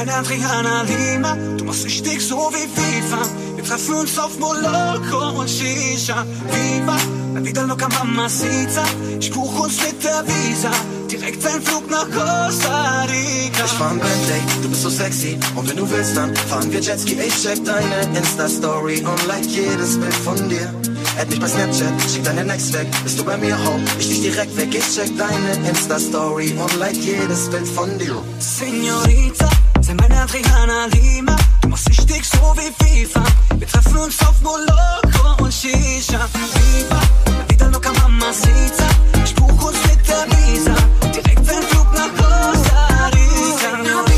meine Adriana Lima. Du machst richtig so wie FIFA. Wir treffen uns auf Moloko und Shisha. Viva, la vida loca mamacita. Ich buch uns mit der Visa. Direkt ein Flug nach Costa Rica. Ich fahr ein Bentley, du bist so sexy. Und wenn du willst, dann fahren wir Jetski. Ich check deine Insta-Story und like jedes Bild von dir. Add mich bei Snapchat, schick deine Next weg. Bist du bei mir, Home? Ich dich direkt weg. Ich check deine Insta-Story und like jedes Bild von dir. Senorita, sei meine Adriana Lima. Du machst richtig so wie FIFA. Wir treffen uns auf Moloko und Shisha. Viva, vida loca mamacita. Ich buch uns mit der Visa. Direkt ein Flug nach Costa Rica.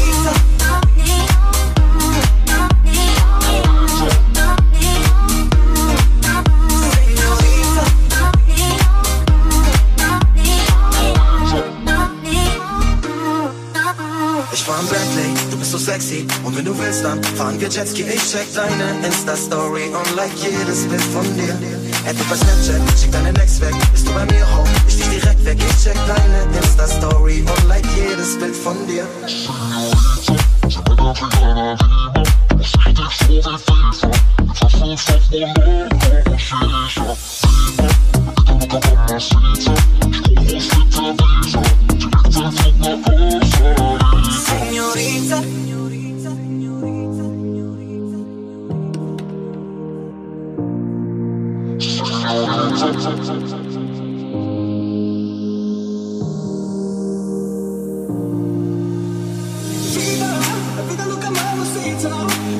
Dann fahren wir Jetski. Ich check deine Insta-Story und like jedes Bild von dir. Add bei Snapchat, schick deine Next weg. Bist du bei mir, Home? Ich dich direkt weg. Ich check deine Insta-Story und like jedes Bild von dir. Señorita.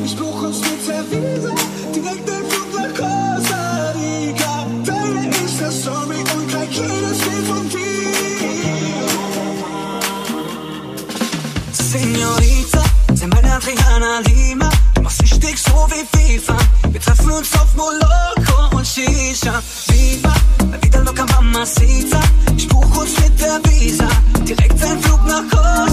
Ich buch uns mit der Visa. Direkt den Flug nach Costa Rica. Deine Insta-Story und gleich jedes Bild von dir. Senorita, sei meine Adriana Lima. Du machst richtig so wie FIFA. Wir treffen uns auf Moloko und Shisha. Viva, vida loca mamacita. Ich buch uns mit der Visa. Direkt ein Flug nach Costa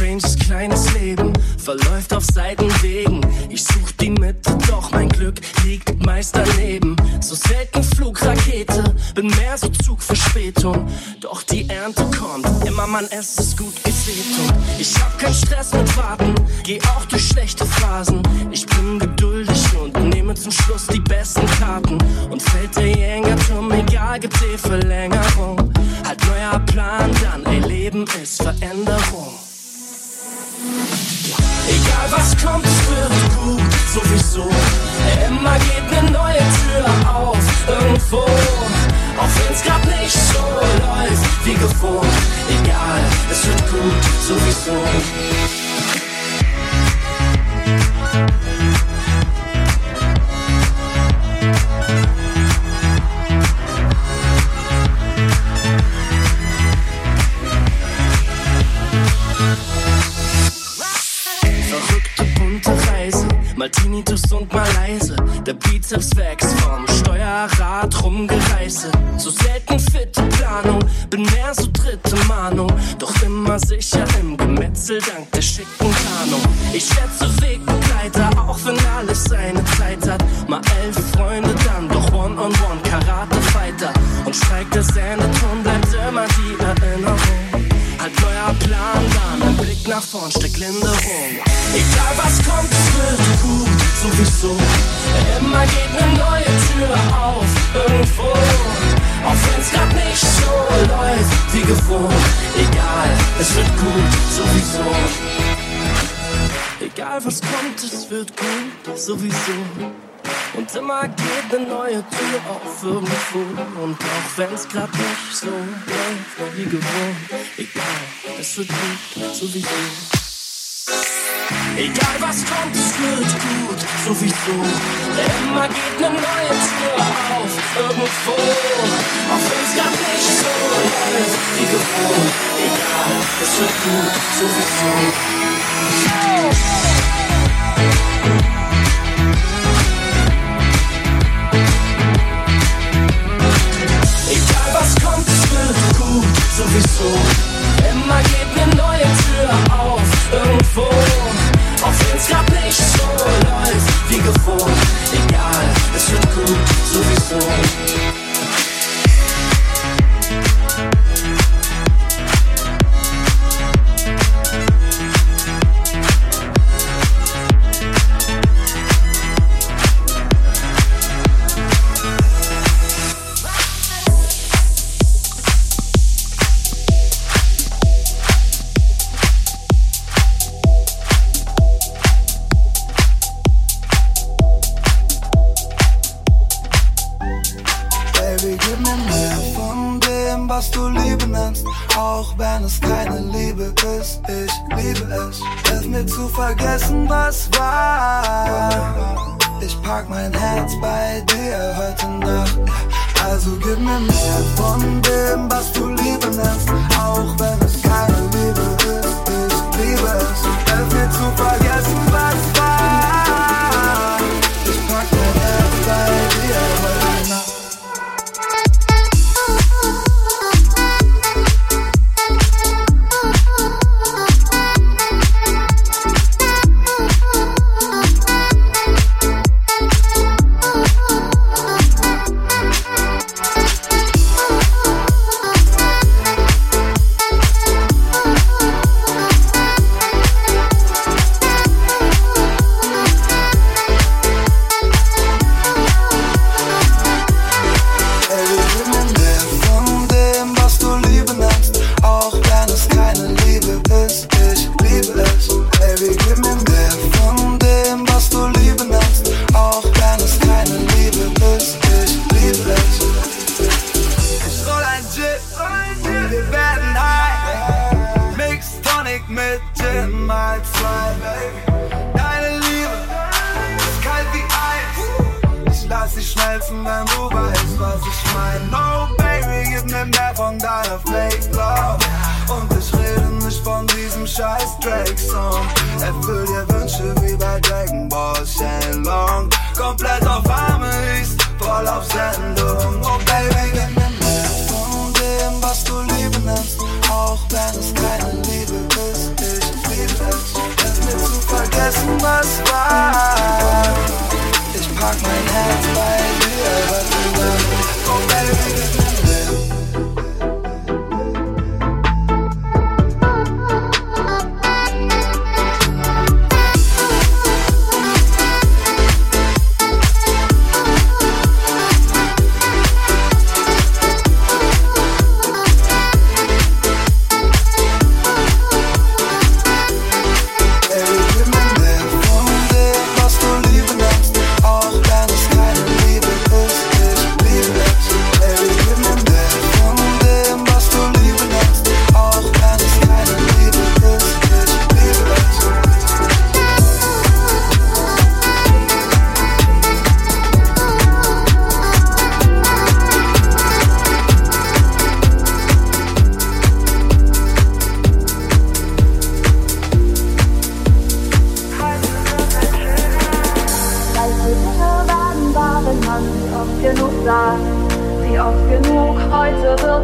stranges kleines Leben verläuft auf Seitenwegen. Ich such die Mitte, doch mein Glück liegt meist daneben. So selten Flugrakete, bin mehr so Zugverspätung. Doch die Ernte kommt, immer man es ist gut gesät. Ich hab keinen Stress mit Warten, geh auch durch schlechte Phasen. Ich bin geduldig und nehme zum Schluss die besten Karten. Und fällt der Jängerturm, egal, gibt's eh Verlängerung. Halt neuer Plan dann, ey, Leben ist Veränderung. Egal was kommt, es wird gut, sowieso. Immer geht eine neue Tür auf, irgendwo. Auch wenn's grad nicht so läuft wie gewohnt. Egal, es wird gut, sowieso. Wächst vom Steuerrad rumgereiße. So selten fitte Planung, bin mehr so dritte Mahnung. Doch immer sicher im Gemetzel dank der schicken Tarnung. Ich schätze Wegbegleiter, auch wenn alles seine Zeit hat. Mal elf Freunde, dann doch One-on-One Karate-Fighter. Und steigt der Sendeton, bleibt immer die nach vorn, steckt Linderung. Egal was kommt, es wird gut, sowieso. Immer geht eine neue Tür auf, irgendwo. Auch wenn's grad nicht so läuft wie gewohnt. Egal, es wird gut, sowieso. Egal was kommt, es wird gut, sowieso. Und immer geht eine neue Tür auf irgendwo. Und auch wenn's grad nicht so läuft wie gewohnt. Egal, es wird gut, sowieso. Egal was kommt, es wird gut, sowieso. Immer geht eine neue Tür auf, irgendwo. Auch wenn's grad nicht so alles wie gewohnt. Egal, es wird gut, sowieso. das war. Ich park mein Herz bei dir heute Nacht. Also gib mir mehr von dem, was du lieben lässt. Auch wenn es keine Liebe ist, ich liebe es. Es wird zu vergessen, was war. scheiß Drake-Song. Erfüll dir Wünsche wie bei Dragon Ball Shenlong. Komplett auf Amis, voll auf Sendung. Oh Baby, gib mir mehr von dem, was du lieben nennst. Auch wenn es keine Liebe ist, ich liebe es. Es mir zu vergessen, was war. Ich pack mein Herz bei dir, was du Oh Baby, gib mir mehr.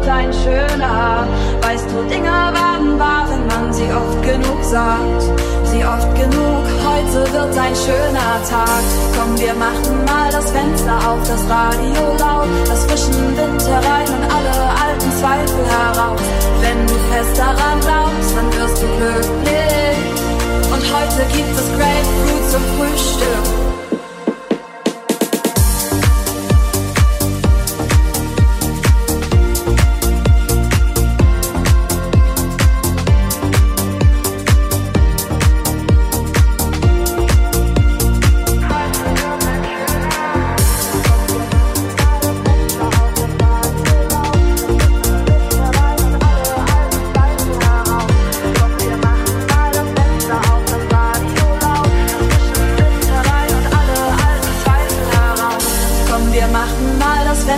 ein schöner Haar. Weißt du, Dinge werden wahr, wenn man sie oft genug sagt. Sie oft genug, heute wird ein schöner Tag. Komm, wir machen mal das Fenster auf, das Radio laut, das frischen Wind herein und alle alten Zweifel heraus. Wenn du fest daran glaubst, dann wirst du glücklich. Und heute gibt es Grapefruit zum Frühstück.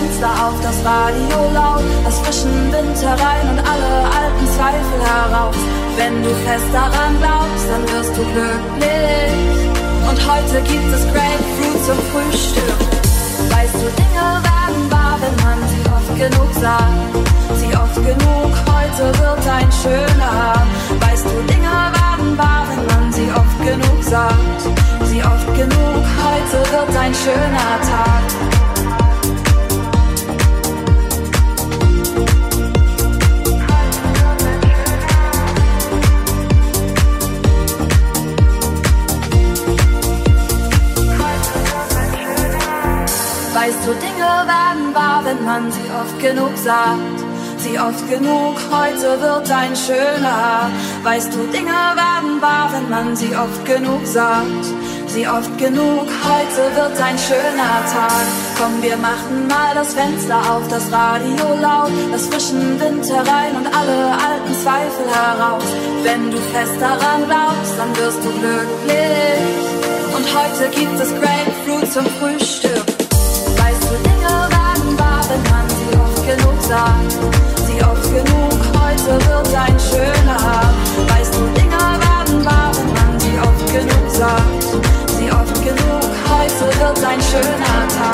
Fenster auf, das Radio laut, das frischen Wind herein und alle alten Zweifel heraus. Wenn du fest daran glaubst, dann wirst du glücklich. Und heute gibt es Grapefruit zum Frühstück. Weißt du, Dinge werden wahr, wenn man sie oft genug sagt. Sie oft genug, heute wird ein schöner. Weißt du, Dinge werden wahr, wenn man sie oft genug sagt. Sie oft genug, heute wird ein schöner Tag. Man sie oft genug sagt. Sie oft genug, heute wird ein schöner. Weißt du, Dinge werden wahr, wenn man sie oft genug sagt. Sie oft genug, heute wird ein schöner Tag. Komm, wir machen mal das Fenster auf, das Radio laut, das frischen Wind herein und alle alten Zweifel heraus. Wenn du fest daran glaubst, dann wirst du glücklich. Und heute gibt es Grapefruit zum Frühstück oft genug sagt. Sie oft genug, heute wird ein schöner. Weißt du, Dinge werden wahr, man sie oft genug sagt. Sie oft genug, heute wird ein schöner Tag.